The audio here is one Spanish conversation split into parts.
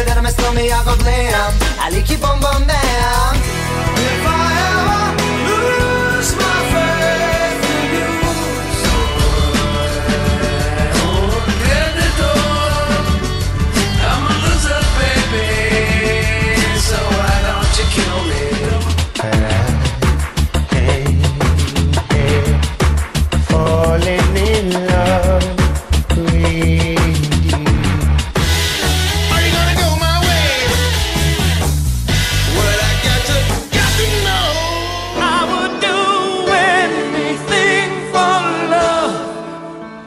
say that I'm a slummy, I go blam. I like.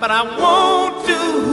but I won't do.